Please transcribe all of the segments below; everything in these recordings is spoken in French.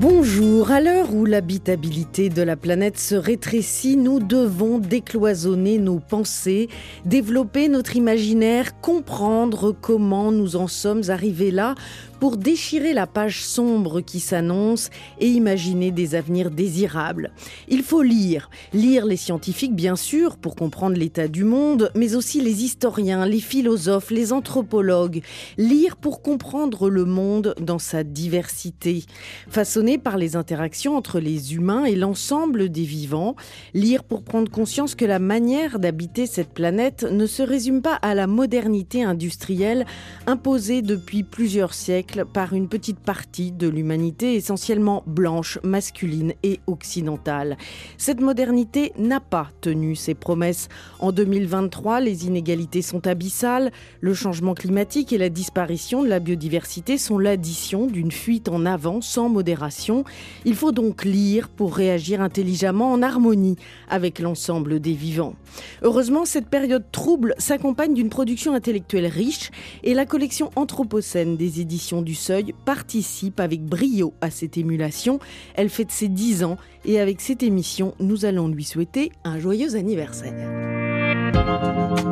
Bonjour, à l'heure où l'habitabilité de la planète se rétrécit, nous devons décloisonner nos pensées, développer notre imaginaire, comprendre comment nous en sommes arrivés là pour déchirer la page sombre qui s'annonce et imaginer des avenirs désirables. Il faut lire, lire les scientifiques bien sûr pour comprendre l'état du monde, mais aussi les historiens, les philosophes, les anthropologues, lire pour comprendre le monde dans sa diversité, façonné par les interactions entre les humains et l'ensemble des vivants, lire pour prendre conscience que la manière d'habiter cette planète ne se résume pas à la modernité industrielle imposée depuis plusieurs siècles par une petite partie de l'humanité essentiellement blanche, masculine et occidentale. Cette modernité n'a pas tenu ses promesses. En 2023, les inégalités sont abyssales, le changement climatique et la disparition de la biodiversité sont l'addition d'une fuite en avant sans modération. Il faut donc lire pour réagir intelligemment en harmonie avec l'ensemble des vivants. Heureusement, cette période trouble s'accompagne d'une production intellectuelle riche et la collection Anthropocène des éditions du Seuil participe avec brio à cette émulation. Elle fête ses 10 ans et avec cette émission, nous allons lui souhaiter un joyeux anniversaire.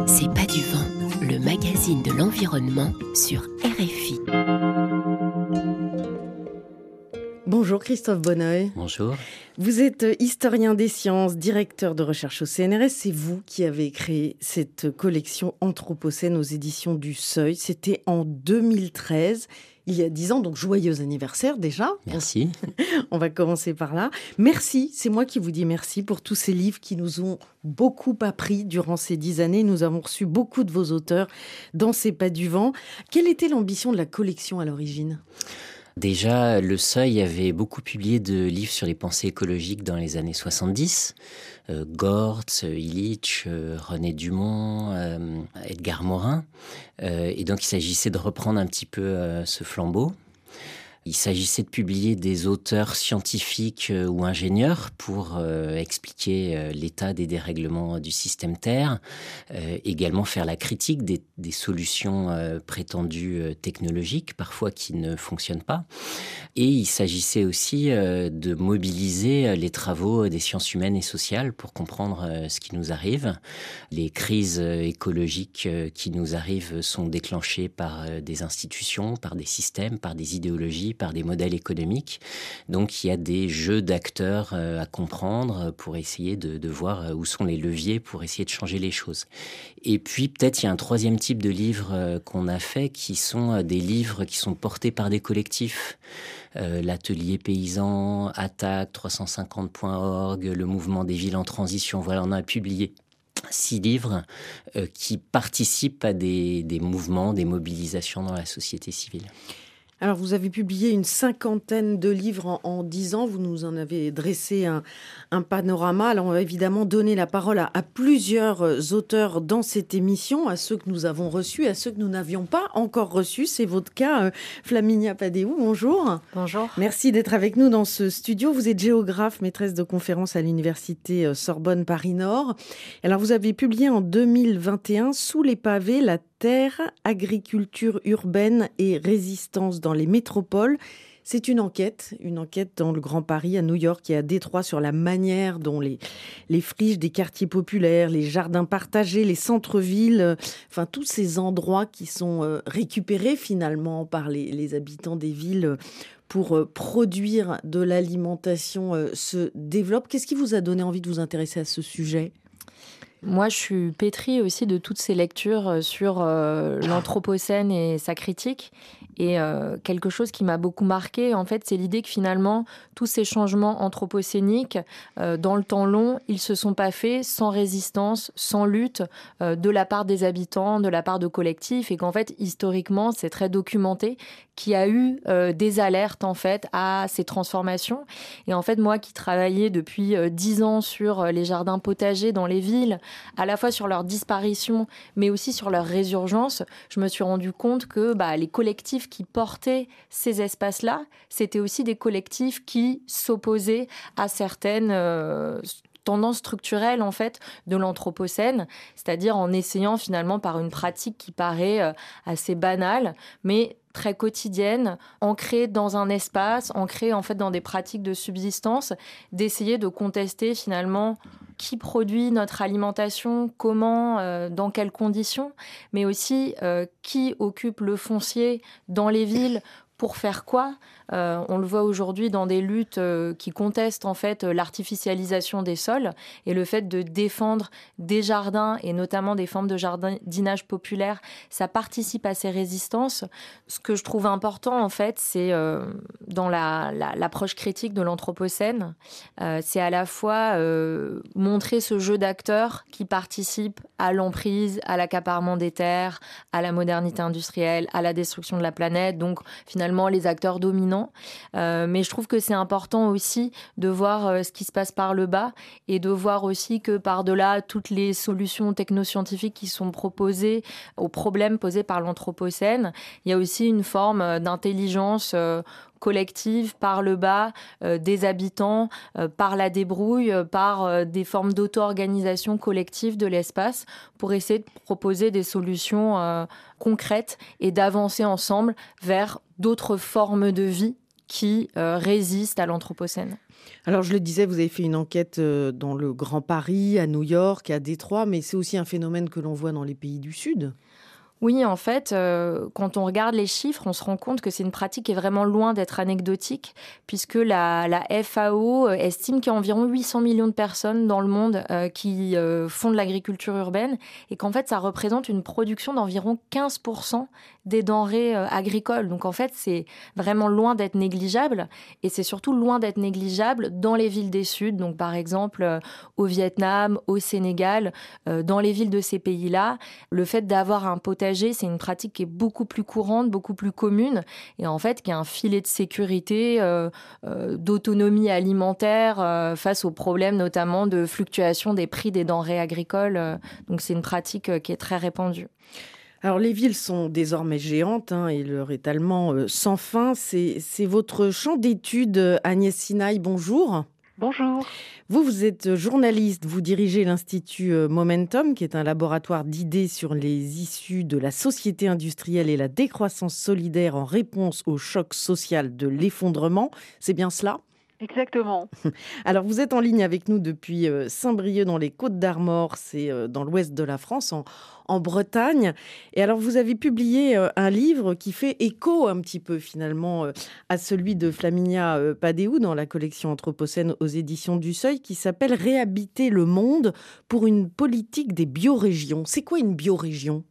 C'est pas du vent, le magazine de l'environnement sur RFI. Bonjour Christophe Bonneuil. Bonjour. Vous êtes historien des sciences, directeur de recherche au CNRS. C'est vous qui avez créé cette collection Anthropocène aux éditions du Seuil. C'était en 2013 il y a dix ans, donc joyeux anniversaire déjà. Merci. On va commencer par là. Merci, c'est moi qui vous dis merci pour tous ces livres qui nous ont beaucoup appris durant ces dix années. Nous avons reçu beaucoup de vos auteurs dans ces pas du vent. Quelle était l'ambition de la collection à l'origine? Déjà, Le Seuil avait beaucoup publié de livres sur les pensées écologiques dans les années 70. Euh, Gortz, Illich, euh, René Dumont, euh, Edgar Morin. Euh, et donc, il s'agissait de reprendre un petit peu euh, ce flambeau. Il s'agissait de publier des auteurs scientifiques euh, ou ingénieurs pour euh, expliquer euh, l'état des dérèglements du système Terre, également faire la critique des, solutions prétendues technologiques, parfois qui ne fonctionnent pas. Et il s'agissait aussi de mobiliser les travaux des sciences humaines et sociales pour comprendre ce qui nous arrive. Les crises écologiques qui nous arrivent sont déclenchées par des institutions, par des systèmes, par des idéologies, par des modèles économiques. Donc il y a des jeux d'acteurs euh, à comprendre pour essayer de, voir euh, où sont les leviers pour essayer de changer les choses. Et puis peut-être il y a un troisième type de livres euh, qu'on a fait qui sont euh, des livres qui sont portés par des collectifs. Euh, L'atelier paysan, Attaque, 350.org, le mouvement des villes en transition. Voilà, on a publié six livres euh, qui participent à des mouvements, des mobilisations dans la société civile. Alors, vous avez publié une cinquantaine de livres en dix ans. Vous nous en avez dressé un, un, panorama. Alors, on va évidemment donner la parole à, à, plusieurs auteurs dans cette émission, à ceux que nous avons reçus, à ceux que nous n'avions pas encore reçus. C'est votre cas, euh, Flaminia Padéou. Bonjour. Bonjour. Merci d'être avec nous dans ce studio. Vous êtes géographe, maîtresse de conférences à l'université euh, Sorbonne Paris-Nord. Alors, vous avez publié en 2021 Sous les pavés la terre, agriculture urbaine et résistance dans les métropoles. C'est une enquête, une enquête dans le Grand Paris, à New York et à Détroit sur la manière dont les, friches des quartiers populaires, les jardins partagés, les centres-villes, euh, enfin tous ces endroits qui sont euh, récupérés finalement par les, les habitants des villes pour euh, produire de l'alimentation se développent. Qu'est-ce qui vous a donné envie de vous intéresser à ce sujet? Moi, je suis pétrie aussi de toutes ces lectures sur euh, l'Anthropocène et sa critique. Et euh, quelque chose qui m'a beaucoup marqué, en fait, c'est l'idée que finalement, tous ces changements anthropocéniques, euh, dans le temps long, ils se sont pas faits sans résistance, sans lutte euh, de la part des habitants, de la part de collectifs, et qu'en fait, historiquement, c'est très documenté, qu'il y a eu des alertes, en fait, à ces transformations. Et en fait, moi qui travaillais depuis dix ans sur les jardins potagers dans les villes, à la fois sur leur disparition, mais aussi sur leur résurgence, je me suis rendu compte que bah, les collectifs qui portaient ces espaces-là, c'était aussi des collectifs qui s'opposaient à certaines euh, tendances structurelles en fait de l'anthropocène, c'est-à-dire en essayant finalement par une pratique qui paraît euh, assez banale, mais très quotidienne, ancrée dans un espace, ancrée en fait dans des pratiques de subsistance, d'essayer de contester finalement qui produit notre alimentation, comment, euh, dans quelles conditions, mais aussi euh, qui occupe le foncier dans les villes pour faire quoi euh, On le voit aujourd'hui dans des luttes euh, qui contestent en fait l'artificialisation des sols et le fait de défendre des jardins et notamment des formes de jardinage populaire, ça participe à ces résistances. Ce que je trouve important en fait, c'est euh, dans l'approche la, critique de l'anthropocène, c'est à la fois montrer ce jeu d'acteurs qui participent à l'emprise, à l'accaparement des terres, à la modernité industrielle, à la destruction de la planète. Donc finalement les acteurs dominants. Euh, mais je trouve que c'est important aussi de voir euh, ce qui se passe par le bas et de voir aussi que par-delà toutes les solutions technoscientifiques qui sont proposées aux problèmes posés par l'Anthropocène, il y a aussi une forme euh, d'intelligence collective par le bas des habitants, par la débrouille, par des formes d'auto-organisation collective de l'espace pour essayer de proposer des solutions concrètes et d'avancer ensemble vers d'autres formes de vie qui euh, résistent à l'Anthropocène. Alors je le disais, vous avez fait une enquête euh, dans le Grand Paris, à New York, à Détroit, mais c'est aussi un phénomène que l'on voit dans les pays du Sud. Oui, en fait, euh, quand on regarde les chiffres, on se rend compte que c'est une pratique qui est vraiment loin d'être anecdotique, puisque la, FAO estime qu'il y a environ 800 millions de personnes dans le monde qui font de l'agriculture urbaine, et qu'en fait, ça représente une production d'environ 15% des denrées euh, agricoles. Donc en fait, c'est vraiment loin d'être négligeable et c'est surtout loin d'être négligeable dans les villes des Sud. Donc par exemple euh, au Vietnam, au Sénégal, euh, dans les villes de ces pays-là, le fait d'avoir un c'est une pratique qui est beaucoup plus courante, beaucoup plus commune et en fait qui a un filet de sécurité, d'autonomie alimentaire face aux problèmes notamment de fluctuation des prix des denrées agricoles. donc c'est une pratique qui est très répandue. Alors les villes sont désormais géantes hein, et leur étalement euh, sans fin. C'est votre champ d'études, Agnès Sinaï. Bonjour. Bonjour. Vous, vous êtes journaliste, vous dirigez l'Institut euh, Momentum, qui est un laboratoire d'idées sur les issues de la société industrielle et la décroissance solidaire en réponse au choc social de l'effondrement. C'est bien cela? Exactement. Alors, vous êtes en ligne avec nous depuis euh, Saint-Brieuc dans les Côtes d'Armor, c'est euh, dans l'ouest de la France, en, Bretagne. Et alors, vous avez publié euh, un livre qui fait écho un petit peu finalement à celui de Flaminia Padéou dans la collection Anthropocène aux éditions du Seuil, qui s'appelle Réhabiter le monde pour une politique des biorégions. C'est quoi une biorégion?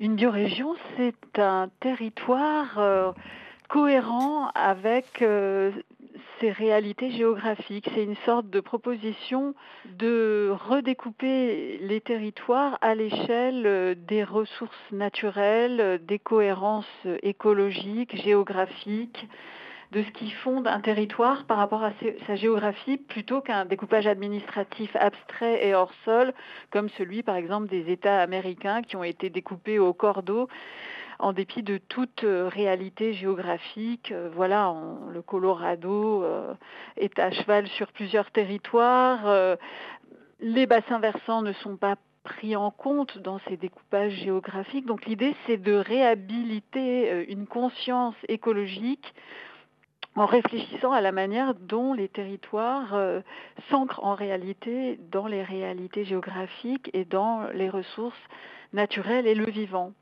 Une biorégion, c'est un territoire cohérent avec ces réalités géographiques. C'est une sorte de proposition de redécouper les territoires à l'échelle euh, des ressources naturelles, des cohérences écologiques, géographiques, de ce qui fonde un territoire par rapport à sa géographie plutôt qu'un découpage administratif abstrait et hors sol comme celui par exemple des États américains qui ont été découpés au cordeau en dépit de toute euh, réalité géographique. Euh, voilà, le Colorado euh, est à cheval sur plusieurs territoires. les bassins versants ne sont pas pris en compte dans ces découpages géographiques. Donc l'idée, c'est de réhabiliter une conscience écologique en réfléchissant à la manière dont les territoires s'ancrent en réalité dans les réalités géographiques et dans les ressources naturelles et le vivant.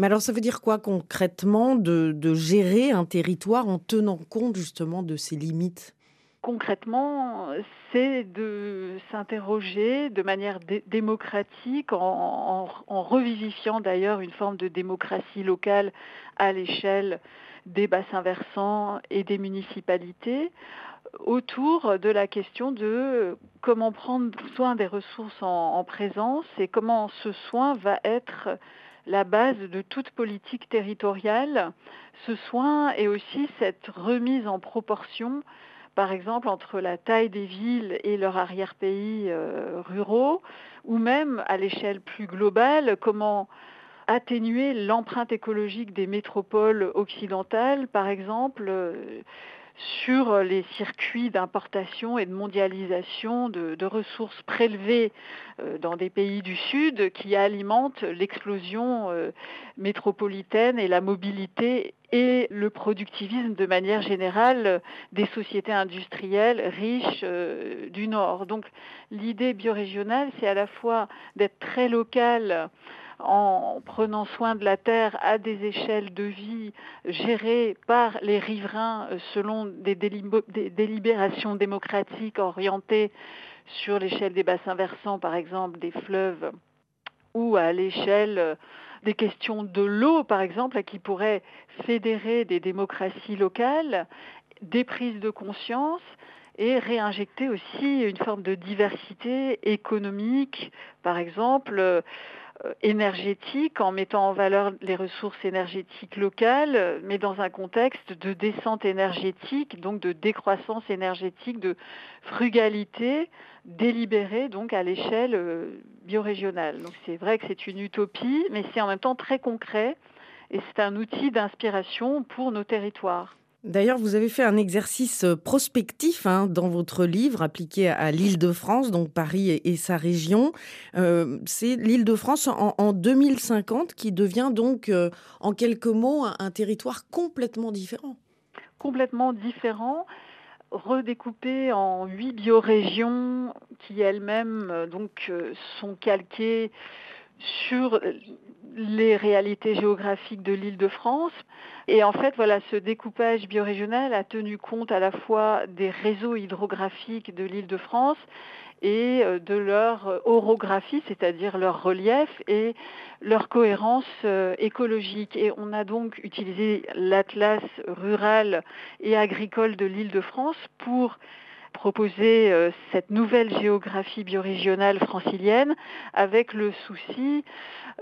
Mais alors, ça veut dire quoi concrètement de, gérer un territoire en tenant compte justement de ses limites? Concrètement, c'est de s'interroger de manière démocratique, en, revivifiant d'ailleurs une forme de démocratie locale à l'échelle des bassins versants et des municipalités, autour de la question de comment prendre soin des ressources en présence et comment ce soin va être la base de toute politique territoriale, ce soin est aussi cette remise en proportion, par exemple, entre la taille des villes et leur arrière-pays euh, ruraux, ou même à l'échelle plus globale, comment atténuer l'empreinte écologique des métropoles occidentales, par exemple, euh, sur les circuits d'importation et de mondialisation de, ressources prélevées euh, dans des pays du Sud qui alimentent l'explosion euh, métropolitaine et la mobilité et le productivisme de manière générale des sociétés industrielles riches euh, du Nord. Donc l'idée biorégionale, c'est à la fois d'être très locale en prenant soin de la terre à des échelles de vie gérées par les riverains euh, selon des, délibérations démocratiques orientées sur l'échelle des bassins versants, par exemple, des fleuves, ou à l'échelle euh, des questions de l'eau, par exemple, qui pourraient fédérer des démocraties locales, des prises de conscience et réinjecter aussi une forme de diversité économique, par exemple, euh, énergétique en mettant en valeur les ressources énergétiques locales, mais dans un contexte de descente énergétique, donc de décroissance énergétique, de frugalité délibérée donc à l'échelle euh, biorégionale. Donc c'est vrai que c'est une utopie, mais c'est en même temps très concret et c'est un outil d'inspiration pour nos territoires. D'ailleurs, vous avez fait un exercice euh, prospectif hein, dans votre livre appliqué à l'Île-de-France, donc Paris et, sa région. Euh, c'est l'Île-de-France en, 2050 qui devient donc, euh, en quelques mots, un, territoire complètement différent. Complètement différent, redécoupé en huit biorégions qui elles-mêmes donc sont calquées sur les réalités géographiques de l'île de France. Et en fait, voilà, ce découpage biorégional a tenu compte à la fois des réseaux hydrographiques de l'île de France et euh, de leur orographie, c'est-à-dire leur relief et leur cohérence euh, écologique. Et on a donc utilisé l'atlas rural et agricole de l'île de France pour proposer euh, cette nouvelle géographie biorégionale francilienne avec le souci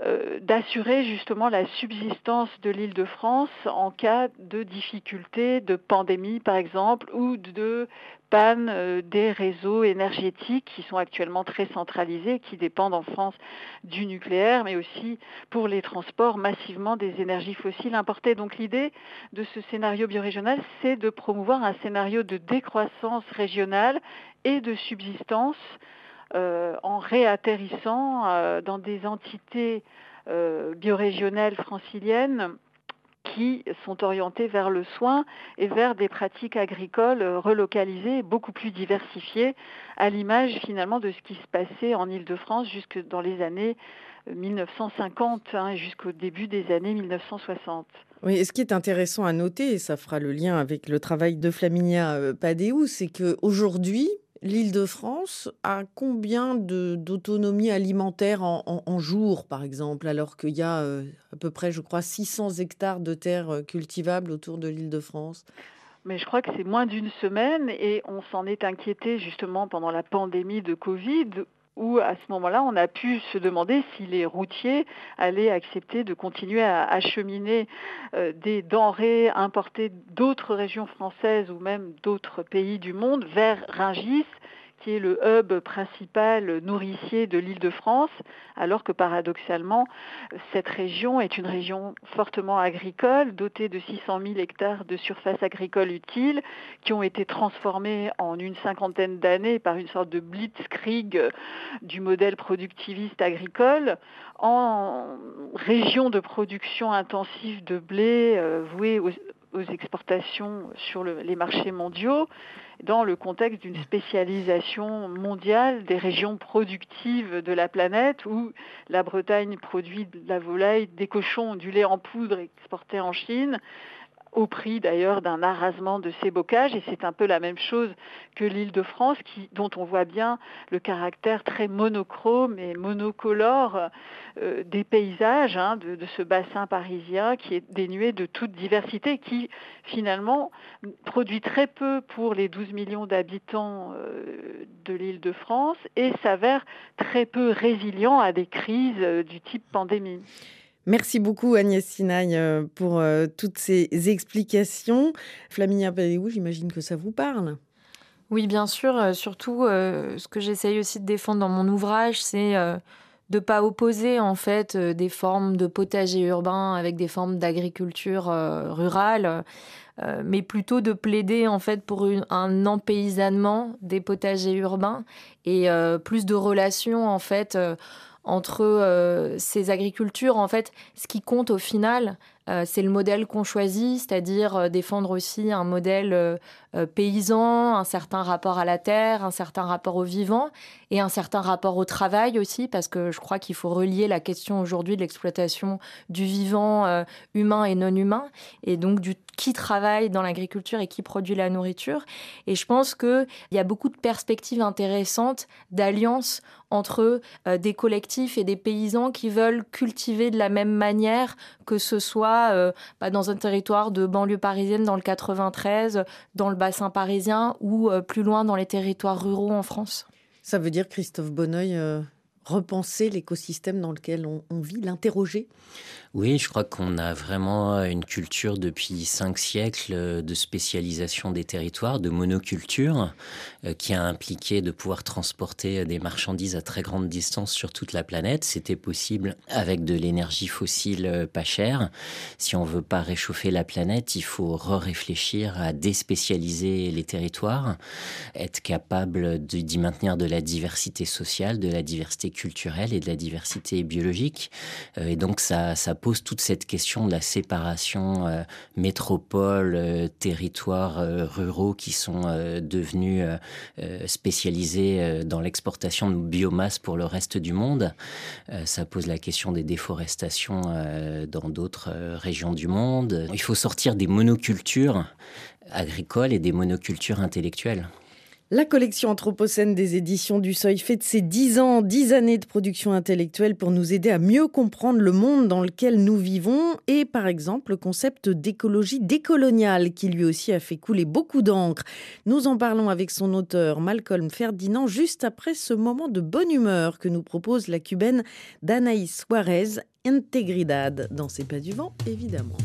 euh, d'assurer justement la subsistance de l'île de France en cas de difficulté, de pandémie par exemple, ou de panne euh, des réseaux énergétiques qui sont actuellement très centralisés, qui dépendent en France du nucléaire, mais aussi pour les transports massivement des énergies fossiles importées. Donc l'idée de ce scénario biorégional, c'est de promouvoir un scénario de décroissance régionale et de subsistance euh, en réatterrissant euh, dans des entités biorégionales franciliennes qui sont orientés vers le soin et vers des pratiques agricoles relocalisées, beaucoup plus diversifiées, à l'image finalement de ce qui se passait en Île-de-France jusque dans les années 1950 hein, jusqu'au début des années 1960. Oui, et ce qui est intéressant à noter, et ça fera le lien avec le travail de Flaminia euh, Padéou, c'est qu'aujourd'hui, L'Île-de-France a combien d'autonomie alimentaire en, en, jours, par exemple, alors qu'il y a euh, à peu près, je crois, 600 hectares de terres euh, cultivables autour de l'Île-de-France? Mais je crois que c'est moins d'une semaine et on s'en est inquiété justement pendant la pandémie de Covid où à ce moment-là, on a pu se demander si les routiers allaient accepter de continuer à acheminer euh, des denrées importées d'autres régions françaises ou même d'autres pays du monde vers Ringis qui est le hub principal nourricier de l'île de France, alors que paradoxalement, cette région est une région fortement agricole, dotée de 600 000 hectares de surface agricole utile, qui ont été transformés en une cinquantaine d'années par une sorte de blitzkrieg du modèle productiviste agricole en région de production intensive de blé euh, vouée aux, exportations sur les marchés mondiaux dans le contexte d'une spécialisation mondiale des régions productives de la planète où la Bretagne produit de la volaille, des cochons, du lait en poudre exporté en Chine, au prix d'ailleurs d'un arrasement de ces bocages. Et c'est un peu la même chose que l'île de France, dont on voit bien le caractère très monochrome et monocolore euh, des paysages hein, de, ce bassin parisien qui est dénué de toute diversité, qui finalement produit très peu pour les 12 millions d'habitants euh, de l'île de France et s'avère très peu résilient à des crises euh, du type pandémie. Merci beaucoup Agnès Sinaï euh, pour euh, toutes ces explications. Flaminia Paléou, j'imagine que ça vous parle. Oui, bien sûr. Euh, surtout, ce que j'essaye aussi de défendre dans mon ouvrage, c'est de ne pas opposer en fait des formes de potager urbain avec des formes d'agriculture rurale, mais plutôt de plaider en fait pour un empaysannement des potagers urbains et plus de relations en fait entre euh, ces agricultures. En fait, ce qui compte au final, euh, c'est le modèle qu'on choisit, c'est-à-dire euh, défendre aussi un modèle paysan, un certain rapport à la terre, un certain rapport au vivant et un certain rapport au travail aussi, parce que je crois qu'il faut relier la question aujourd'hui de l'exploitation du vivant humain et non humain, et donc du qui travaille dans l'agriculture et qui produit la nourriture. Et je pense qu'il y a beaucoup de perspectives intéressantes d'alliance entre euh, des collectifs et des paysans qui veulent cultiver de la même manière, que ce soit euh, bah, dans un territoire de banlieue parisienne dans le 93, dans le bassin parisien ou euh, plus loin dans les territoires ruraux en France. Ça veut dire, Christophe Bonneuil, repenser l'écosystème dans lequel on, on vit, l'interroger? Oui, je crois qu'on a vraiment une culture depuis cinq siècles de spécialisation des territoires, de monoculture, euh, qui a impliqué de pouvoir transporter des marchandises à très grande distance sur toute la planète. C'était possible avec de l'énergie fossile euh, pas chère. Si on veut pas réchauffer la planète, il faut réfléchir à déspécialiser les territoires, être capable d'y maintenir de la diversité sociale, de la diversité culturelle et de la diversité biologique. Euh, et donc ça, ça pose toute cette question de la séparation euh, métropole, euh, territoires euh, ruraux qui sont devenus spécialisés dans l'exportation de biomasse pour le reste du monde. ça pose la question des déforestations dans d'autres régions du monde. Il faut sortir des monocultures agricoles et des monocultures intellectuelles. La collection Anthropocène des éditions du Seuil fête ses 10 ans, 10 années de production intellectuelle pour nous aider à mieux comprendre le monde dans lequel nous vivons et par exemple le concept d'écologie décoloniale qui lui aussi a fait couler beaucoup d'encre. Nous en parlons avec son auteur Malcolm Ferdinand juste après ce moment de bonne humeur que nous propose la cubaine d'Anaïs Suarez, Integridad, dans ses pas du vent évidemment.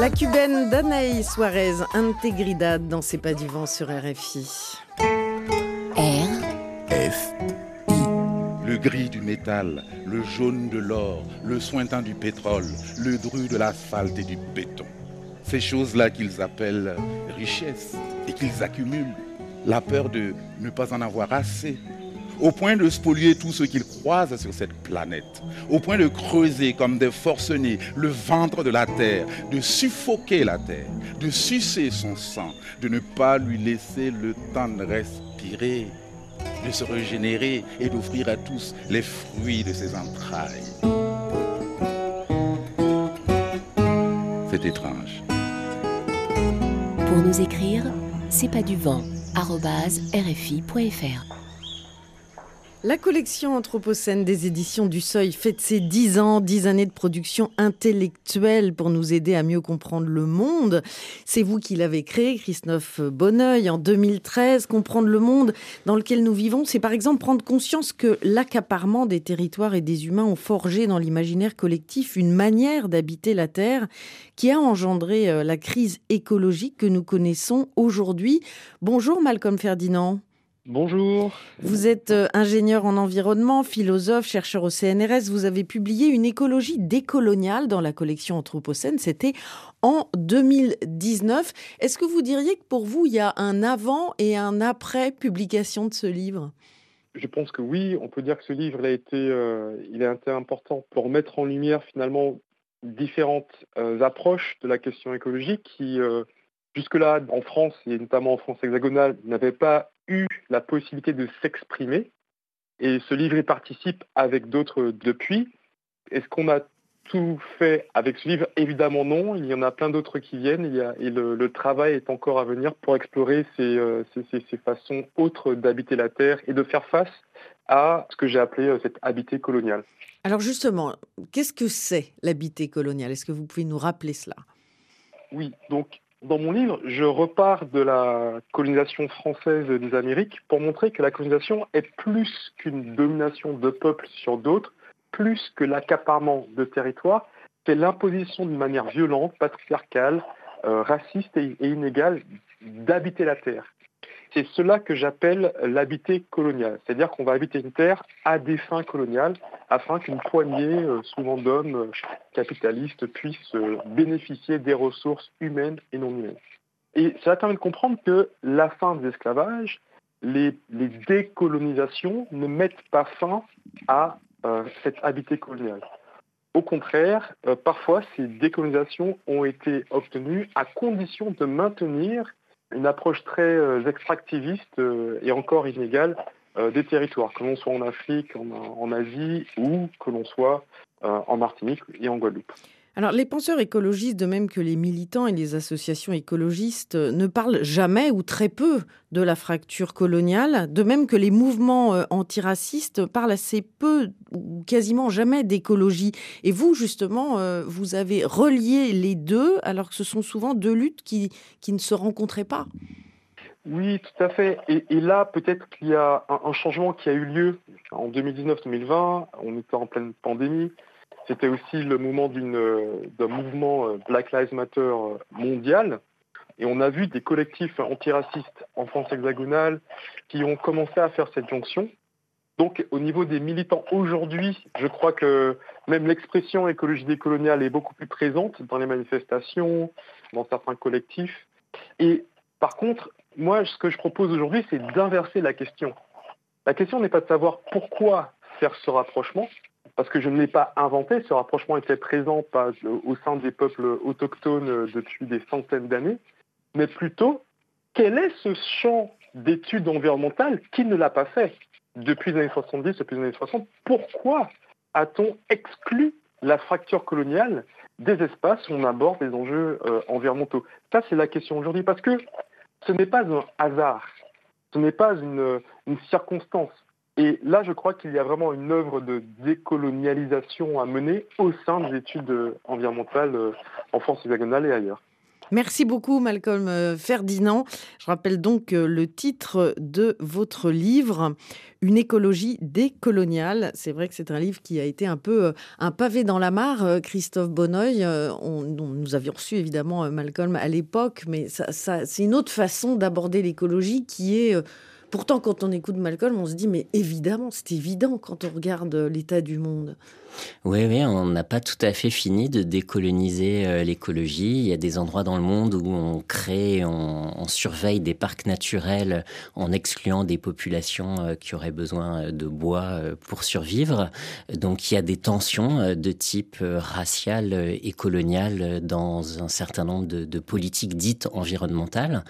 La cubaine Danaï Suarez, Integridad dans C'est pas du vent sur RFI. R F le gris du métal, le jaune de l'or, le sointin du pétrole, le dru de l'asphalte et du béton. Ces choses-là qu'ils appellent richesse et qu'ils accumulent. La peur de ne pas en avoir assez. Au point de spolier tout ce qu'ils croisent sur cette planète. Au point de creuser comme des forcenés le ventre de la terre, de suffoquer la terre, de sucer son sang, de ne pas lui laisser le temps de respirer de se régénérer et d'offrir à tous les fruits de ses entrailles. C'est étrange. Pour nous écrire, c'est pas du vent, rfi.fr. La collection Anthropocène des éditions du Seuil fête ses 10 ans, 10 années de production intellectuelle pour nous aider à mieux comprendre le monde. C'est vous qui l'avez créé, Christophe Bonneuil, en 2013. Comprendre le monde dans lequel nous vivons, c'est par exemple prendre conscience que l'accaparement des territoires et des humains ont forgé dans l'imaginaire collectif une manière d'habiter la Terre qui a engendré euh, la crise écologique que nous connaissons aujourd'hui. Bonjour Malcolm Ferdinand. Bonjour. Vous êtes euh, ingénieur en environnement, philosophe, chercheur au CNRS. Vous avez publié une écologie décoloniale dans la collection Anthropocène. C'était en 2019. Est-ce que vous diriez que pour vous, il y a un avant et un après publication de ce livre? Je pense que oui. On peut dire que ce livre a été, euh, il a été important pour mettre en lumière finalement différentes euh, approches de la question écologique qui jusque-là, en France, et notamment en France hexagonale, n'avaient pas eu la possibilité de s'exprimer. Et ce livre y participe avec d'autres depuis. Est-ce qu'on a tout fait avec ce livre? Évidemment non. Il y en a plein d'autres qui viennent et le, travail est encore à venir pour explorer euh, ces, façons autres d'habiter la Terre et de faire face à ce que j'ai appelé euh, cette habité coloniale. Alors justement, qu'est-ce que c'est l'habité coloniale? Est-ce que vous pouvez nous rappeler cela? Oui, donc dans mon livre, je repars de la colonisation française des Amériques pour montrer que la colonisation est plus qu'une domination de peuples sur d'autres, plus que l'accaparement de territoires, c'est l'imposition d'une manière violente, patriarcale, euh, raciste et inégale d'habiter la terre. C'est cela que j'appelle l'habité colonial, c'est-à-dire qu'on va habiter une terre à des fins coloniales afin qu'une poignée, euh, souvent d'hommes euh, capitalistes, puissent euh, bénéficier des ressources humaines et non humaines. Et cela permet de comprendre que la fin de l'esclavage, les, décolonisations ne mettent pas fin à cette habité coloniale. Au contraire, parfois, ces décolonisations ont été obtenues à condition de maintenir une approche très euh, extractiviste euh, et encore inégale euh, des territoires, que l'on soit en Afrique, en, Asie ou que l'on soit en Martinique et en Guadeloupe. Alors, les penseurs écologistes, de même que les militants et les associations écologistes, ne parlent jamais ou très peu de la fracture coloniale, de même que les mouvements euh, antiracistes parlent assez peu ou quasiment jamais d'écologie. Et vous, justement, euh, vous avez relié les deux, alors que ce sont souvent deux luttes qui, qui ne se rencontraient pas. Oui, tout à fait. Et, là, peut-être qu'il y a un, un, changement qui a eu lieu en 2019-2020. On était en pleine pandémie. C'était aussi le moment d'un mouvement euh, Black Lives Matter euh, mondial. Et on a vu des collectifs antiracistes en France hexagonale qui ont commencé à faire cette jonction. Donc au niveau des militants aujourd'hui, je crois que même l'expression écologie décoloniale est beaucoup plus présente dans les manifestations, dans certains collectifs. Et par contre, moi, ce que je propose aujourd'hui, c'est d'inverser la question. La question n'est pas de savoir pourquoi faire ce rapprochement, parce que je ne l'ai pas inventé, ce rapprochement était présent au sein des peuples autochtones depuis des centaines d'années, mais plutôt quel est ce champ d'études environnementales qui ne l'a pas fait depuis les années 70, depuis les années 60 Pourquoi a-t-on exclu la fracture coloniale des espaces où on aborde des enjeux euh, environnementaux? Ça, c'est la question aujourd'hui, parce que ce n'est pas un hasard, ce n'est pas une circonstance. Et là, je crois qu'il y a vraiment une œuvre de décolonialisation à mener au sein des études environnementales euh, en France hexagonale et ailleurs. Merci beaucoup Malcolm euh, Ferdinand. Je rappelle donc euh, le titre de votre livre, Une écologie décoloniale. C'est vrai que c'est un livre qui a été un peu euh, un pavé dans la mare, Christophe Bonneuil. On, nous avions reçu évidemment Malcolm à l'époque, mais c'est une autre façon d'aborder l'écologie qui est... Pourtant, quand on écoute Malcolm, on se dit, mais évidemment, c'est évident quand on regarde l'état du monde. Oui, oui, on n'a pas tout à fait fini de décoloniser euh, l'écologie. Il y a des endroits dans le monde où on crée, on, surveille des parcs naturels en excluant des populations euh, qui auraient besoin euh, de bois pour survivre. Donc il y a des tensions de type racial et colonial dans un certain nombre de politiques dites environnementales.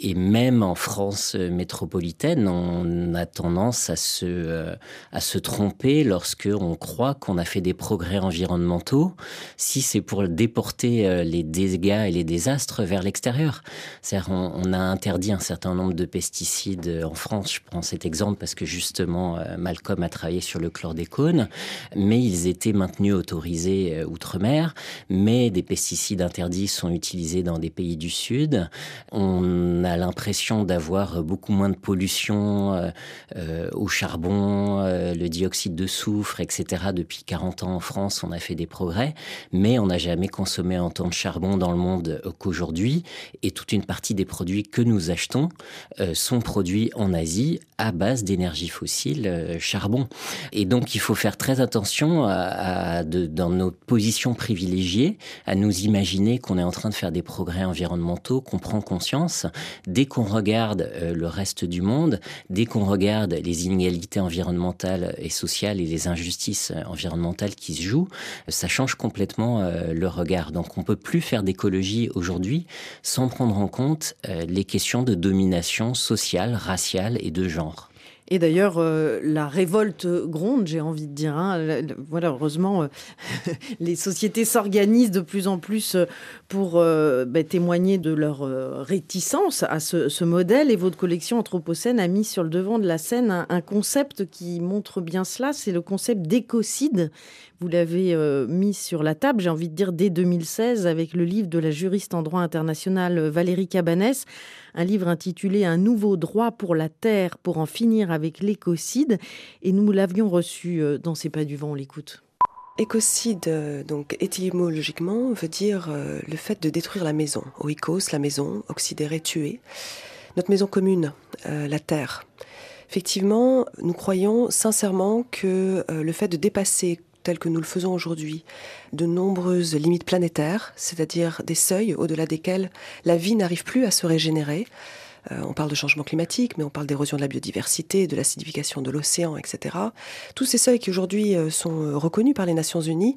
Et même en France métropolitaine, on a tendance à se, euh, à se tromper lorsque on croit qu'on a fait des progrès environnementaux, si c'est pour déporter euh, les dégâts et les désastres vers l'extérieur. C'est-à-dire, on, a interdit un certain nombre de pesticides en France. Je prends cet exemple parce que justement, euh, Malcolm a travaillé sur le chlordécone, mais ils étaient maintenus autorisés outre-mer. Mais des pesticides interdits sont utilisés dans des pays du Sud. On a l'impression d'avoir beaucoup moins de pollution euh, euh, au charbon, euh, le dioxyde de soufre, etc. Depuis 40 ans en France, on a fait des progrès, mais on n'a jamais consommé autant de charbon dans le monde qu'aujourd'hui. Et toute une partie des produits que nous achetons sont produits en Asie à base d'énergie fossile, charbon. Et donc, il faut faire très attention dans nos positions privilégiées, à nous imaginer qu'on est en train de faire des progrès environnementaux, qu'on prend conscience, dès qu'on regarde euh, le reste du monde, dès qu'on regarde les inégalités environnementales et sociales et les injustices euh, environnementales qui se jouent, ça change complètement euh, le regard. Donc on peut plus faire d'écologie aujourd'hui sans prendre en compte les questions de domination sociale, raciale et de genre. Et d'ailleurs, euh, la révolte gronde, j'ai envie de dire. Hein. Voilà, heureusement, euh, les sociétés s'organisent de plus en plus euh, pour bah, témoigner de leur réticence à ce, modèle. Et votre collection Anthropocène a mis sur le devant de la scène un, un concept qui montre bien cela. C'est le concept d'écocide. Vous l'avez mis sur la table, j'ai envie de dire, dès 2016, avec le livre de la juriste en droit international Valérie Cabanès un livre intitulé Un nouveau droit pour la terre pour en finir avec l'écocide. Et nous l'avions reçu euh, dans C'est pas du vent, on l'écoute. Écocide, euh, donc étymologiquement, veut dire euh, le fait de détruire la maison. Oikos, la maison, oxydérer, tuer. Notre maison commune, la terre. Effectivement, nous croyons sincèrement que le fait de dépasser tel que nous le faisons aujourd'hui, de nombreuses limites planétaires, c'est-à-dire des seuils au-delà desquels la vie n'arrive plus à se régénérer. Euh, on parle de changement climatique, mais on parle d'érosion de la biodiversité, de l'acidification de l'océan, etc. Tous ces seuils qui aujourd'hui euh, sont euh, reconnus par les Nations Unies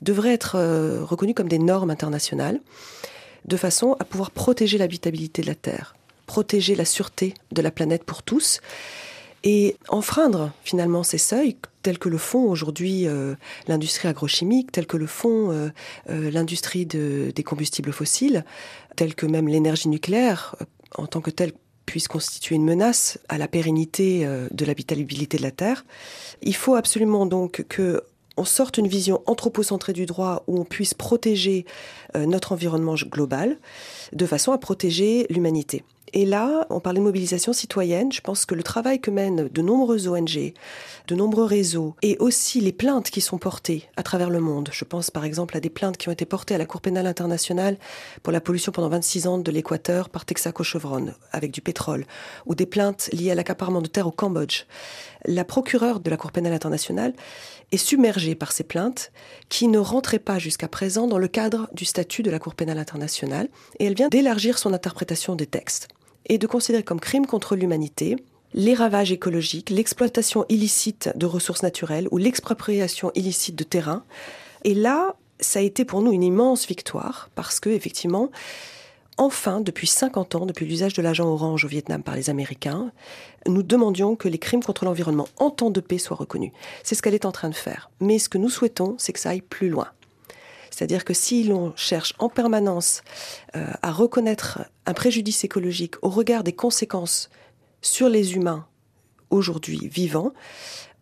devraient être reconnus comme des normes internationales, de façon à pouvoir protéger l'habitabilité de la Terre, protéger la sûreté de la planète pour tous et enfreindre finalement ces seuils tels que le font aujourd'hui euh, l'industrie agrochimique, tels que le font euh, euh, l'industrie de, des combustibles fossiles, tels que même l'énergie nucléaire en tant que telle puisse constituer une menace à la pérennité de l'habitabilité de la Terre. Il faut absolument donc que on sorte une vision anthropocentrée du droit où on puisse protéger notre environnement global de façon à protéger l'humanité. Et là, on parle de mobilisation citoyenne. Je pense que le travail que mènent de nombreuses ONG, de nombreux réseaux, et aussi les plaintes qui sont portées à travers le monde. Je pense par exemple à des plaintes qui ont été portées à la Cour pénale internationale pour la pollution pendant 26 ans de l'Équateur par Texaco Chevron avec du pétrole, ou des plaintes liées à l'accaparement de terre au Cambodge. La procureure de la Cour pénale internationale est submergée par ces plaintes qui ne rentraient pas jusqu'à présent dans le cadre du statut de la Cour pénale internationale, et elle vient d'élargir son interprétation des textes et de considérer comme crime contre l'humanité les ravages écologiques, l'exploitation illicite de ressources naturelles ou l'expropriation illicite de terrain. Et là, ça a été pour nous une immense victoire parce que effectivement, enfin, depuis 50 ans, depuis l'usage de l'agent orange au Vietnam par les Américains, nous demandions que les crimes contre l'environnement en temps de paix soient reconnus. C'est ce qu'elle est en train de faire. Mais ce que nous souhaitons, c'est que ça aille plus loin. C'est-à-dire que si l'on cherche en permanence euh, à reconnaître un préjudice écologique au regard des conséquences sur les humains aujourd'hui vivants,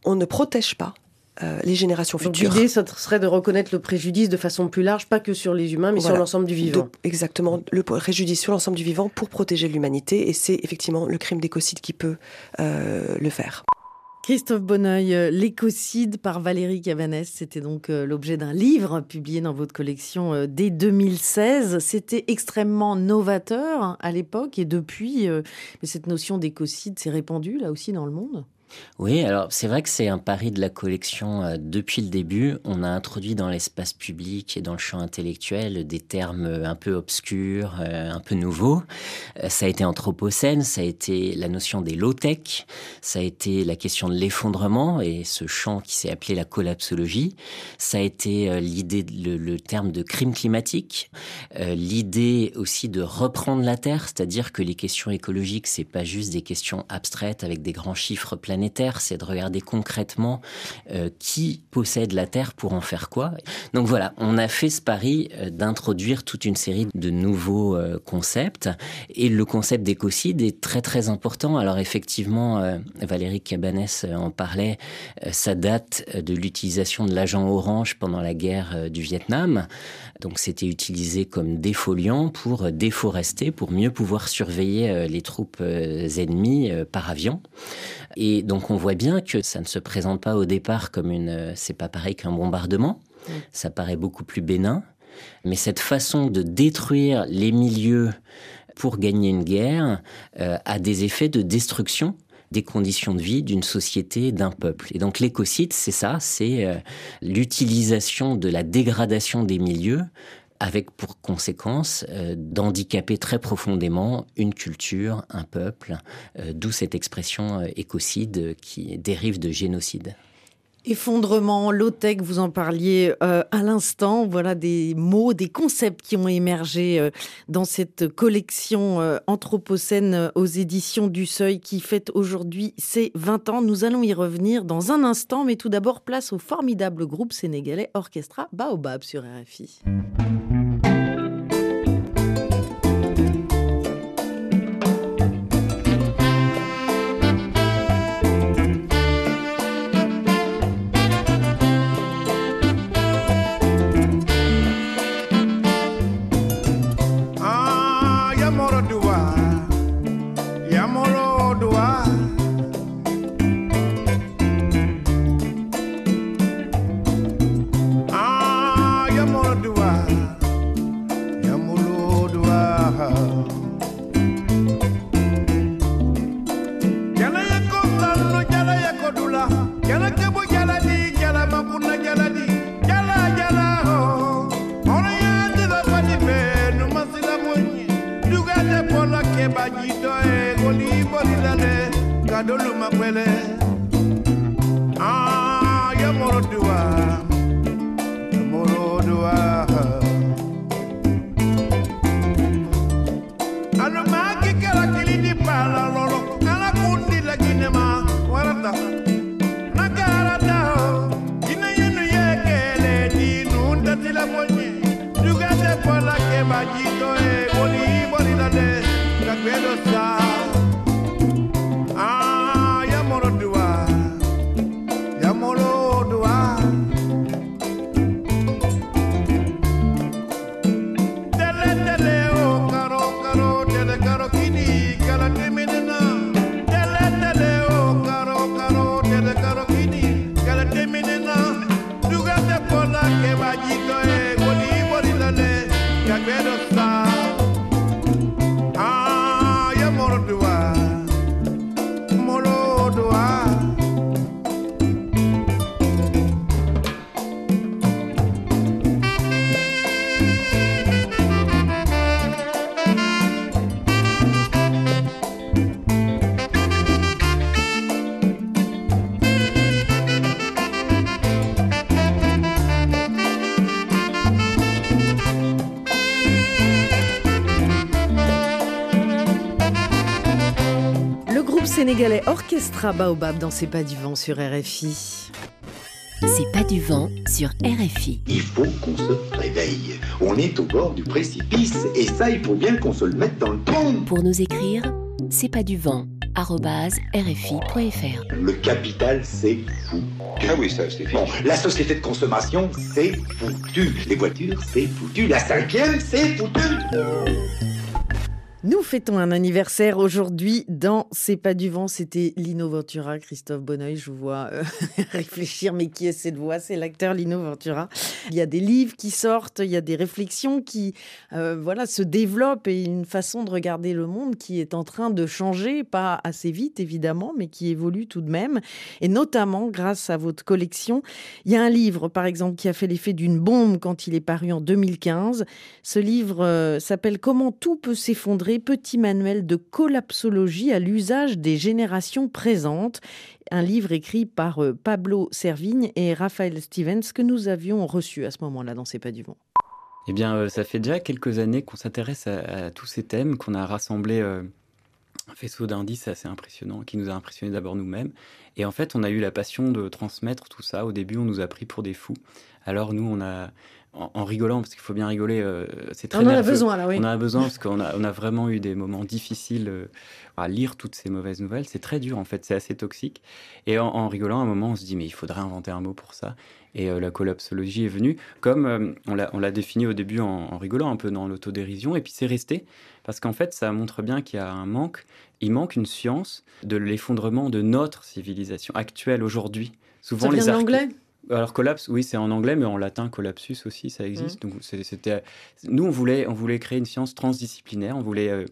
on ne protège pas euh, les générations Donc, futures. L'idée, ça serait de reconnaître le préjudice de façon plus large, pas que sur les humains, mais Voilà. sur l'ensemble du vivant. Exactement, le préjudice sur l'ensemble du vivant pour protéger l'humanité, et c'est effectivement le crime d'écocide qui peut euh, le faire. Christophe Bonneuil, euh, L'écocide par Valérie Cavanès, c'était donc euh, l'objet d'un livre publié dans votre collection euh, dès 2016. C'était extrêmement novateur hein, à l'époque et depuis, cette notion d'écocide s'est répandue là aussi dans le monde? Oui, alors c'est vrai que c'est un pari de la collection euh, depuis le début. On a introduit dans l'espace public et dans le champ intellectuel des termes euh, un peu obscurs, euh, un peu nouveaux. Ça a été anthropocène, ça a été la notion des low-tech, ça a été la question de l'effondrement et ce champ qui s'est appelé la collapsologie. Ça a été l'idée, le, terme de crime climatique, l'idée aussi de reprendre la Terre, c'est-à-dire que les questions écologiques, c'est pas juste des questions abstraites avec des grands chiffres planétaires, c'est de regarder concrètement euh, qui possède la Terre pour en faire quoi. Donc voilà, on a fait ce pari euh, d'introduire toute une série de nouveaux euh, concepts et le concept d'écocide est très très important. Alors effectivement, Valérie Cabanès en parlait, ça date de l'utilisation de l'agent orange pendant la guerre du Vietnam. Donc c'était utilisé comme défoliant pour déforester, pour mieux pouvoir surveiller les troupes ennemies par avion. Et donc on voit bien que ça ne se présente pas au départ comme une, euh, c'est pas pareil qu'un bombardement. Ça paraît beaucoup plus bénin. Mais cette façon de détruire les milieux pour gagner une guerre euh, a des effets de destruction des conditions de vie d'une société, d'un peuple. Et donc l'écocide, c'est ça, c'est euh, l'utilisation de la dégradation des milieux avec pour conséquence euh, d'handicaper très profondément une culture, un peuple, euh, d'où cette expression euh, écocide qui dérive de génocide. Effondrement, low-tech, vous en parliez à l'instant. Voilà des mots, des concepts qui ont émergé dans cette collection Anthropocène aux éditions du Seuil qui fête aujourd'hui ses 20 ans. Nous allons y revenir dans un instant, mais tout d'abord place au formidable groupe sénégalais Orchestra Baobab sur RFI. Sénégalais Orchestra Baobab dans C'est pas du vent sur RFI. C'est pas du vent sur RFI. Il faut qu'on se réveille. On est au bord du précipice et ça, il faut bien qu'on se le mette dans le tronc. Pour nous écrire, c'est pas du vent rfi.fr. Le capital, c'est fou. Ah oui, ça, c'est Bon, la société de consommation, c'est foutu. Les voitures, c'est foutu. La cinquième, c'est foutu. Nous fêtons un anniversaire aujourd'hui dans C'est pas du vent. C'était Lino Ventura, Christophe Bonneuil. Je vous vois euh, réfléchir, mais qui est cette voix? C'est l'acteur Lino Ventura. Il y a des livres qui sortent, il y a des réflexions qui euh, voilà, se développent et une façon de regarder le monde qui est en train de changer, pas assez vite évidemment, mais qui évolue tout de même. Et notamment grâce à votre collection. Il y a un livre, par exemple, qui a fait l'effet d'une bombe quand il est paru en 2015. Ce livre euh, s'appelle Comment tout peut s'effondrer petit manuel de collapsologie à l'usage des générations présentes. Un livre écrit par euh, Pablo Servigne et Raphaël Stevens que nous avions reçu à ce moment-là dans C'est pas du vent. Eh bien, euh, ça fait déjà quelques années qu'on s'intéresse à, tous ces thèmes, qu'on a rassemblé euh, un faisceau d'indices assez impressionnant, qui nous a impressionnés d'abord nous-mêmes. Et en fait, on a eu la passion de transmettre tout ça. Au début, on nous a pris pour des fous. Alors nous, on a, en, rigolant, parce qu'il faut bien rigoler, euh, c'est très On en a besoin, là, oui. On en a besoin parce qu'on a, on a vraiment eu des moments difficiles euh, à lire toutes ces mauvaises nouvelles. C'est très dur, en fait, c'est assez toxique. Et en, rigolant, à un moment, on se dit, mais il faudrait inventer un mot pour ça. Et euh, la collapsologie est venue, comme on l'a défini au début en, rigolant, un peu dans l'autodérision, et puis c'est resté, parce qu'en fait, ça montre bien qu'il y a un manque, il manque une science de l'effondrement de notre civilisation actuelle aujourd'hui. Souvent, ça vient les l'anglais? Alors collapse, oui, c'est en anglais, mais en latin collapsus aussi, ça existe. Mmh. Donc c'était, nous on voulait, on voulait créer une science transdisciplinaire, on voulait euh,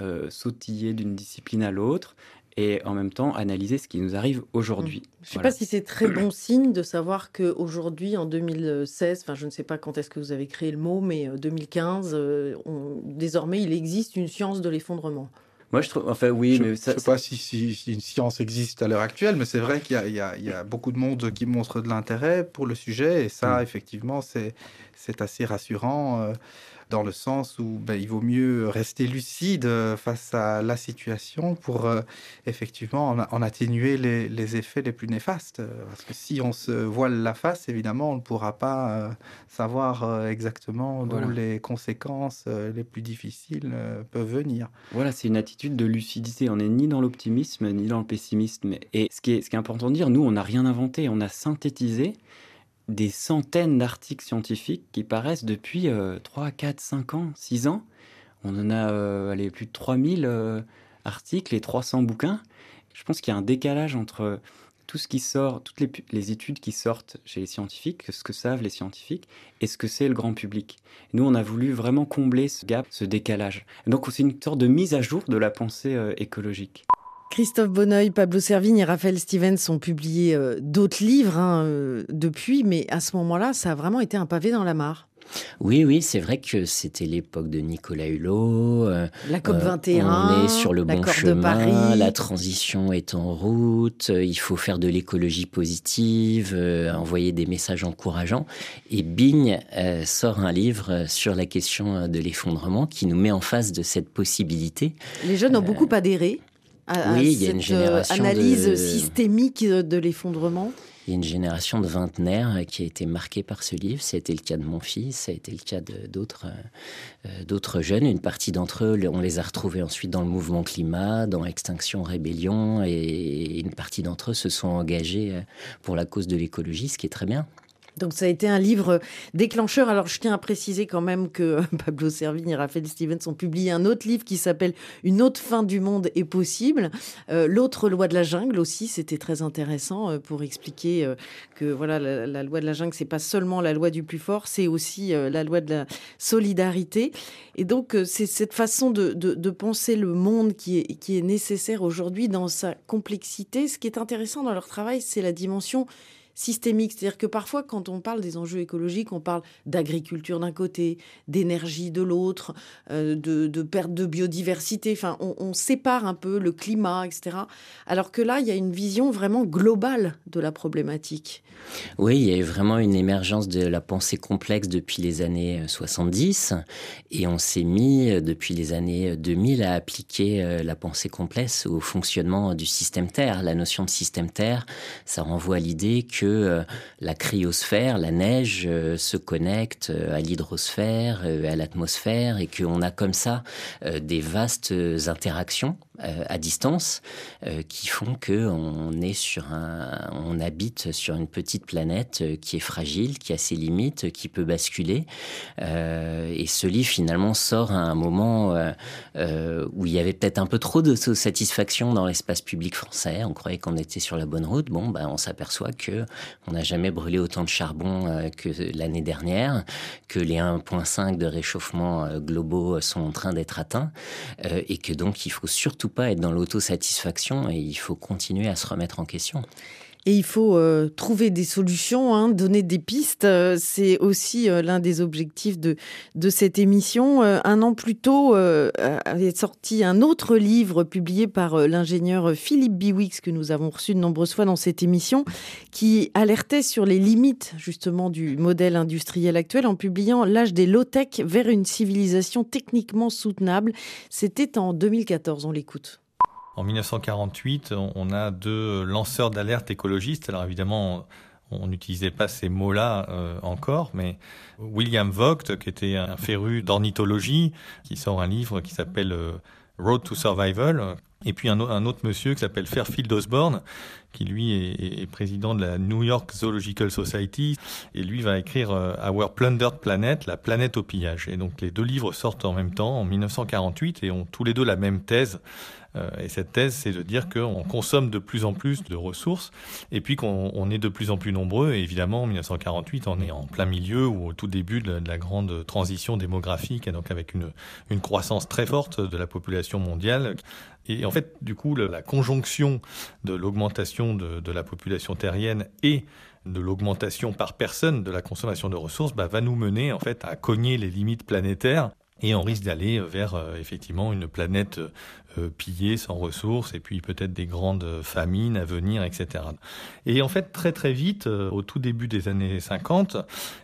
euh, sautiller d'une discipline à l'autre et en même temps analyser ce qui nous arrive aujourd'hui. Mmh. Je ne sais pas si c'est très bon signe de savoir qu'aujourd'hui, en 2016, enfin je ne sais pas quand est-ce que vous avez créé le mot, mais 2015, euh, désormais il existe une science de l'effondrement. Moi, je trouve. Enfin, oui, je, mais ne sais pas si, une science existe à l'heure actuelle, mais c'est vrai qu'il y, y, a beaucoup de monde qui montre de l'intérêt pour le sujet, et ça, mm. effectivement, c'est assez rassurant. Euh, dans le sens où ben, il vaut mieux rester lucide euh, face à la situation pour euh, effectivement en, atténuer les, effets les plus néfastes. Parce que si on se voile la face, évidemment, on ne pourra pas euh, savoir exactement d'où les conséquences les plus difficiles peuvent venir. Voilà, c'est une attitude de lucidité. On n'est ni dans l'optimisme ni dans le pessimisme. Et ce qui est, ce qui est important de dire, nous, on n'a rien inventé, on a synthétisé des centaines d'articles scientifiques qui paraissent depuis 3, 4, 5 ans, 6 ans. On en a euh, plus de 3000 euh, articles et 300 bouquins. Je pense qu'il y a un décalage entre tout ce qui sort, toutes les, études qui sortent chez les scientifiques, ce que savent les scientifiques, et ce que c'est le grand public. Nous, on a voulu vraiment combler ce gap, ce décalage. donc, c'est une sorte de mise à jour de la pensée euh, écologique. Christophe Bonneuil, Pablo Servigne et Raphaël Stevens ont publié euh, d'autres livres hein, euh, depuis, mais à ce moment-là, ça a vraiment été un pavé dans la mare. Oui, oui, c'est vrai que c'était l'époque de Nicolas Hulot. Euh, la COP 21. on est sur le bon chemin. La transition est en route. Il faut faire de l'écologie positive, envoyer des messages encourageants. Et Bigne sort un livre sur la question de l'effondrement qui nous met en face de cette possibilité. Les jeunes ont beaucoup adhéré oui, il y a une euh, génération analyse systémique de l'effondrement il y a une génération de vingtenaires qui a été marquée par ce livre. Ça a été le cas de mon fils, ça a été le cas d'autres euh, d'autres jeunes. Une partie d'entre eux, on les a retrouvés ensuite dans le mouvement climat, dans Extinction Rébellion, et une partie d'entre eux se sont engagés euh, pour la cause de l'écologie, ce qui est très bien. Donc ça a été un livre déclencheur. Alors je tiens à préciser quand même que Pablo Servigne et Raphaël Stevens ont publié un autre livre qui s'appelle Une autre fin du monde est possible. Euh, l'autre loi de la jungle aussi, c'était très intéressant euh, pour expliquer euh, que voilà la, loi de la jungle, c'est pas seulement la loi du plus fort, c'est aussi la loi de la solidarité. Et donc c'est cette façon de, penser le monde qui est nécessaire aujourd'hui dans sa complexité. Ce qui est intéressant dans leur travail, c'est la dimension systémique. C'est-à-dire que parfois, quand on parle des enjeux écologiques, on parle d'agriculture d'un côté, d'énergie de l'autre, euh, de, perte de biodiversité. Enfin, on, sépare un peu le climat, etc. Alors que là, il y a une vision vraiment globale de la problématique. Oui, il y a eu vraiment une émergence de la pensée complexe depuis les années 70 euh, et on s'est mis euh, depuis les années 2000 à appliquer la pensée complexe au fonctionnement du système Terre. La notion de système Terre, ça renvoie à l'idée que euh, la cryosphère, la neige, euh, se connecte euh, à l'hydrosphère, à l'atmosphère, et qu'on a comme ça des vastes interactions euh, à distance euh, qui font que on est sur un, on habite sur une petite planète euh, qui est fragile, qui a ses limites, qui peut basculer. et ce livre finalement sort à un moment où il y avait peut-être un peu trop de satisfaction dans l'espace public français. On croyait qu'on était sur la bonne route. Bon, ben on s'aperçoit que on n'a jamais brûlé autant de charbon que l'année dernière, que les 1,5 de réchauffement globaux sont en train d'être atteints, et que donc il faut surtout pas être dans l'autosatisfaction et il faut continuer à se remettre en question. Et il faut euh, trouver des solutions, hein, donner des pistes. Euh, c'est aussi euh, l'un des objectifs de, de cette émission. un an plus tôt, avait sorti un autre livre publié par l'ingénieur Philippe Biwix, que nous avons reçu de nombreuses fois dans cette émission, qui alertait sur les limites justement du modèle industriel actuel en publiant L'âge des low-tech vers une civilisation techniquement soutenable. C'était en 2014, on l'écoute. En 1948, on a deux lanceurs d'alerte écologistes. Alors évidemment, on n'utilisait pas ces mots-là euh, encore, mais William Vogt, qui était un féru d'ornithologie, qui sort un livre qui s'appelle euh, Road to Survival, et puis un, autre monsieur qui s'appelle Fairfield Osborne, qui lui est, président de la New York Zoological Society, et lui va écrire euh, Our Plundered Planet, la planète au pillage. Et donc les deux livres sortent en même temps, en 1948, et ont tous les deux la même thèse, et cette thèse, c'est de dire qu'on consomme de plus en plus de ressources et puis qu'on est de plus en plus nombreux. Et évidemment, en 1948, on est en plein milieu ou au tout début de la, grande transition démographique, et donc avec une, une croissance très forte de la population mondiale. Et en fait, du coup, la conjonction de l'augmentation de, de, la population terrienne et de l'augmentation par personne de la consommation de ressources bah, va nous mener en fait à cogner les limites planétaires et on risque d'aller vers euh, effectivement une planète euh, pillée, sans ressources, et puis peut-être des grandes famines à venir, etc. Et en fait, très très vite, euh, au tout début des années 50,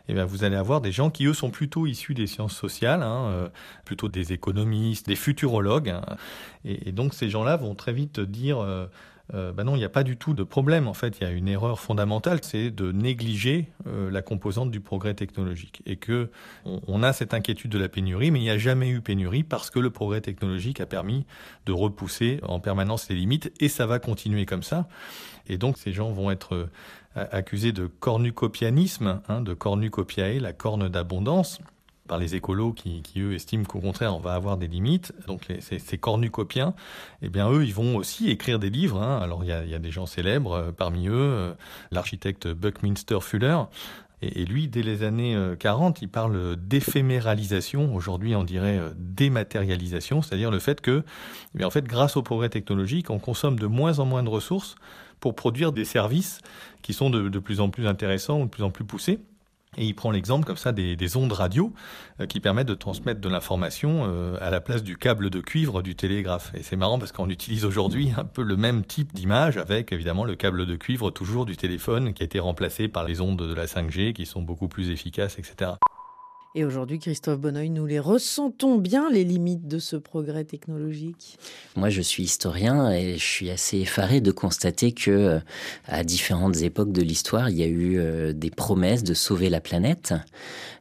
eh bien, vous allez avoir des gens qui, eux, sont plutôt issus des sciences sociales, hein, plutôt des économistes, des futurologues. Hein. et, et, donc ces gens-là vont très vite dire ben non, il n'y a pas du tout de problème. En fait, il y a une erreur fondamentale, c'est de négliger euh, la composante du progrès technologique. Et que on, a cette inquiétude de la pénurie, mais il n'y a jamais eu pénurie parce que le progrès technologique a permis de repousser en permanence les limites, et ça va continuer comme ça. Et donc, ces gens vont être euh, accusés de cornucopianisme, hein, de cornucopiae, la corne d'abondance par les écolos qui, eux estiment qu'au contraire on va avoir des limites. Donc ces, cornucopiens, eh bien eux ils vont aussi écrire des livres. Hein. Alors il y a, des gens célèbres euh, parmi eux, euh, l'architecte Buckminster Fuller. Et, lui, dès les années 40, euh, il parle d'éphéméralisation. Aujourd'hui, on dirait dématérialisation, c'est-à-dire le fait que, eh en fait, grâce au progrès technologique, on consomme de moins en moins de ressources pour produire des services qui sont de plus en plus intéressants ou de plus en plus poussés. Et il prend l'exemple comme ça des, ondes radio euh, qui permettent de transmettre de l'information euh, à la place du câble de cuivre du télégraphe. Et c'est marrant parce qu'on utilise aujourd'hui un peu le même type d'image avec évidemment le câble de cuivre toujours du téléphone qui a été remplacé par les ondes de la 5G qui sont beaucoup plus efficaces, etc. Et aujourd'hui, Christophe Bonneuil, nous les ressentons bien, les limites de ce progrès technologique? Moi, je suis historien et je suis assez effaré de constater que, euh, à différentes époques de l'histoire, il y a eu euh, des promesses de sauver la planète.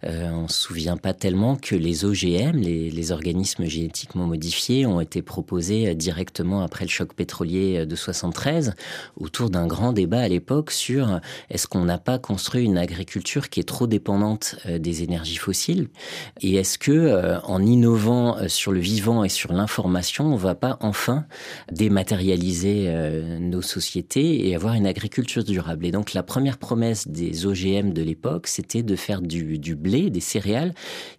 Euh, on ne se souvient pas tellement que les OGM, les, les, organismes génétiquement modifiés, ont été proposés directement après le choc pétrolier de 73, autour d'un grand débat à l'époque sur est-ce qu'on n'a pas construit une agriculture qui est trop dépendante des énergies fossiles et est-ce que, euh, en innovant euh, sur le vivant et sur l'information, on va pas enfin dématérialiser euh, nos sociétés et avoir une agriculture durable? Et donc, la première promesse des OGM de l'époque, c'était de faire du, du blé, des céréales,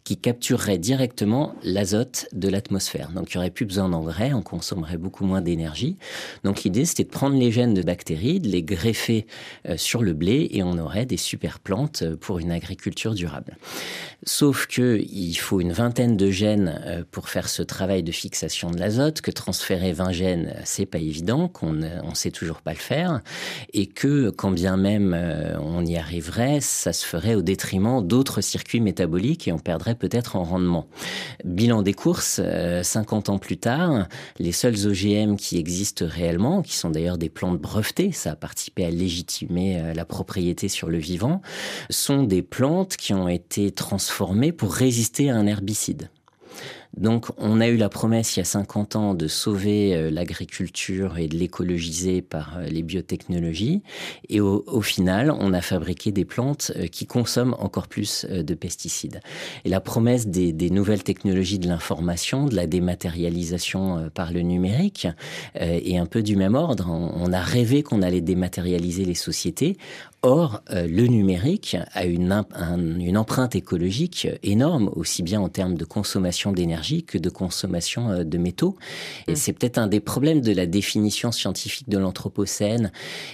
qui captureraient directement l'azote de l'atmosphère. Donc, il n'y aurait plus besoin d'engrais, on consommerait beaucoup moins d'énergie. Donc, l'idée, c'était de prendre les gènes de bactéries, de les greffer sur le blé et on aurait des super plantes pour une agriculture durable. Sauf que il faut une vingtaine de gènes euh, pour faire ce travail de fixation de l'azote, que transférer 20 gènes, c'est pas évident, qu'on on sait toujours pas le faire, et que quand bien même euh, on y arriverait, ça se ferait au détriment d'autres circuits métaboliques et on perdrait peut-être en rendement. Bilan des courses, 50 euh, ans plus tard, les seuls OGM qui existent réellement, qui sont d'ailleurs des plantes brevetées, ça a participé à légitimer la propriété sur le vivant, sont des plantes qui ont été transformées pour résister à un herbicide. Donc on a eu la promesse il y a 50 ans de sauver euh, l'agriculture et de l'écologiser par euh, les biotechnologies. Et au, final, on a fabriqué des plantes euh, qui consomment encore plus de pesticides. Et la promesse des, nouvelles technologies de l'information, de la dématérialisation par le numérique, est un peu du même ordre. On a rêvé qu'on allait dématérialiser les sociétés. Or, le numérique a une, empreinte écologique énorme, aussi bien en termes de consommation d'énergie que de consommation euh, de métaux. Et mm. c'est peut-être un des problèmes de la définition scientifique de l'Anthropocène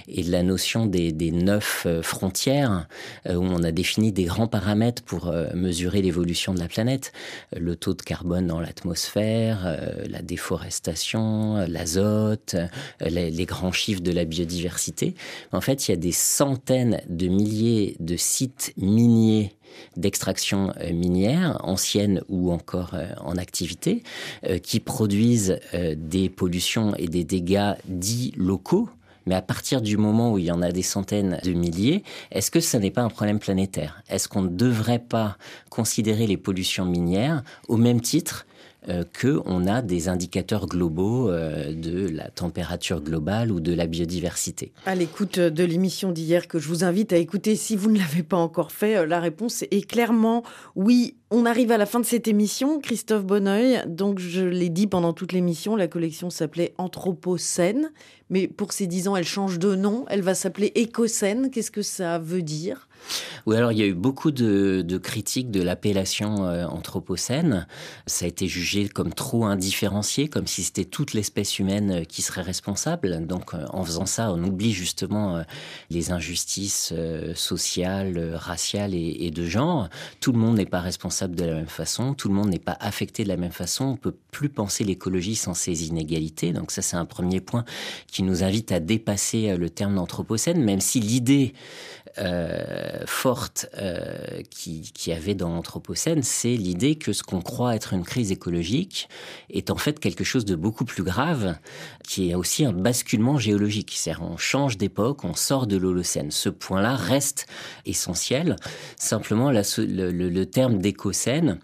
et de la notion des, des neuf euh, frontières, où on a défini des grands paramètres pour mesurer l'évolution de la planète. Le taux de carbone dans l'atmosphère, la déforestation, l'azote, les, les grands chiffres de la biodiversité. En fait, il y a des centaines de milliers de sites miniers d'extraction euh, minière, ancienne ou encore euh, en activité, euh, qui produisent des pollutions et des dégâts dits locaux. Mais à partir du moment où il y en a des centaines de milliers, est-ce que ce n'est pas un problème planétaire? Est-ce qu'on ne devrait pas considérer les pollutions minières au même titre euh, qu'on a des indicateurs globaux euh, de la température globale ou de la biodiversité. À l'écoute de l'émission d'hier que je vous invite à écouter si vous ne l'avez pas encore fait, euh, la réponse est clairement oui. On arrive à la fin de cette émission, Christophe Bonneuil. Donc, je l'ai dit pendant toute l'émission, la collection s'appelait Anthropocène. Mais pour ces dix ans, elle change de nom. Elle va s'appeler Écocène. Qu'est-ce que ça veut dire? Oui, alors il y a eu beaucoup de, critiques de l'appellation euh, anthropocène. Ça a été jugé comme trop indifférencié, comme si c'était toute l'espèce humaine euh, qui serait responsable. Donc euh, en faisant ça, on oublie justement les injustices sociales, raciales et, de genre. Tout le monde n'est pas responsable de la même façon, tout le monde n'est pas affecté de la même façon. On peut plus penser l'écologie sans ces inégalités. Donc ça, c'est un premier point qui nous invite à dépasser le terme d'anthropocène, même si l'idée euh, forte euh, qui, qui avait dans l'Anthropocène, c'est l'idée que ce qu'on croit être une crise écologique est en fait quelque chose de beaucoup plus grave, qui est aussi un basculement géologique. C'est-à-dire on change d'époque, on sort de l'Holocène. Ce point-là reste essentiel. Simplement, le, le, le terme d'écocène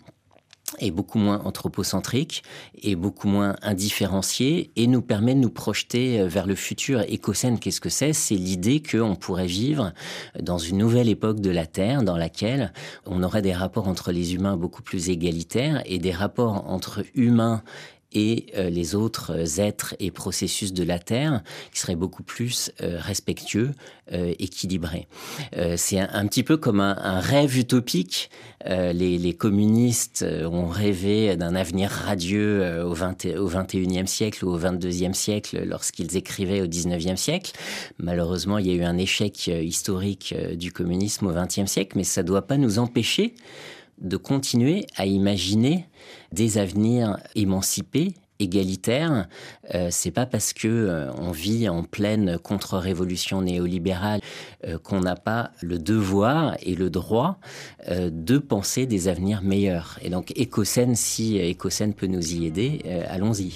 est beaucoup moins anthropocentrique et beaucoup moins indifférencié et nous permet de nous projeter euh, vers le futur. Écocène, qu'est-ce que c'est? C'est l'idée qu'on pourrait vivre dans une nouvelle époque de la Terre dans laquelle on aurait des rapports entre les humains beaucoup plus égalitaires et des rapports entre humains et euh, les autres êtres et processus de la Terre qui seraient beaucoup plus euh, respectueux, euh, équilibrés. c'est un, petit peu comme un, rêve utopique. Les, les, communistes ont rêvé d'un avenir radieux au, 20, au 21e siècle ou au 22e siècle lorsqu'ils écrivaient au 19e siècle. Malheureusement, il y a eu un échec historique du communisme au 20e siècle, mais ça ne doit pas nous empêcher de continuer à imaginer des avenirs émancipés égalitaires. Euh, c'est pas parce que euh, on vit en pleine contre-révolution néolibérale euh, qu'on n'a pas le devoir et le droit euh, de penser des avenirs meilleurs. Et donc Écocène, si Écocène peut nous y aider, allons-y.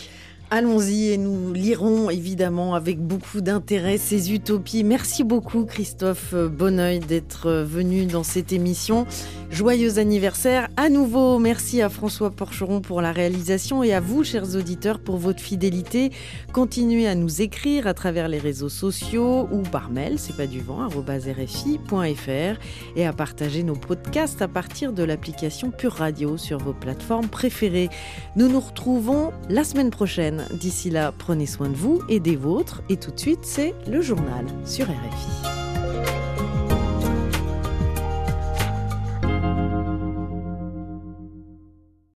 Allons-y et nous lirons évidemment avec beaucoup d'intérêt ces utopies. Merci beaucoup Christophe Bonneuil d'être venu dans cette émission. Joyeux anniversaire à nouveau. Merci à François Porcheron pour la réalisation et à vous, chers auditeurs, pour votre fidélité. Continuez à nous écrire à travers les réseaux sociaux ou par mail, c'est pas du vent, rfi.fr et à partager nos podcasts à partir de l'application Pure Radio sur vos plateformes préférées. Nous nous retrouvons la semaine D'ici là, prenez soin de vous et des vôtres. Et tout de suite, c'est le journal sur RFI.